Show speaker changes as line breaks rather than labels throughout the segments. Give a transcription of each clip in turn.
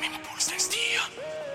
Meu mi pulsa, tío.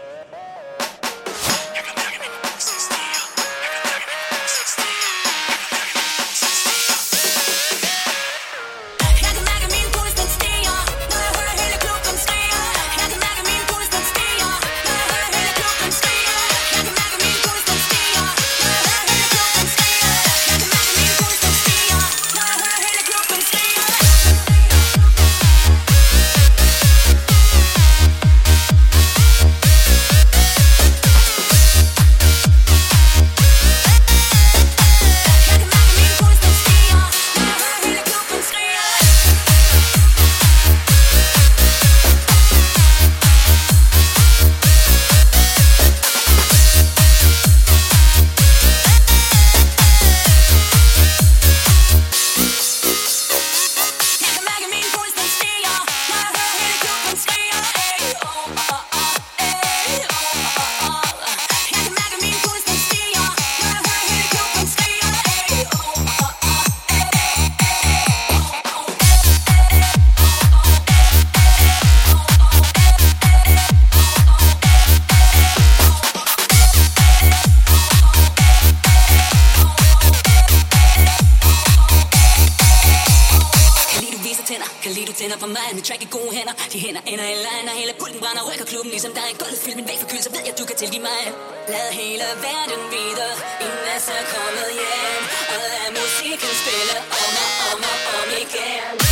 tænder. Kan lide du tænder på mig, mit track i gode hænder. De hænder ender i lejen, og hele pulten brænder. Rykker klubben ligesom dig, gulvet fyldt min væg for så ved jeg, du kan tilgive mig. Lad hele verden vide, en masse er kommet hjem. Og lad musikken spille om og om og om igen.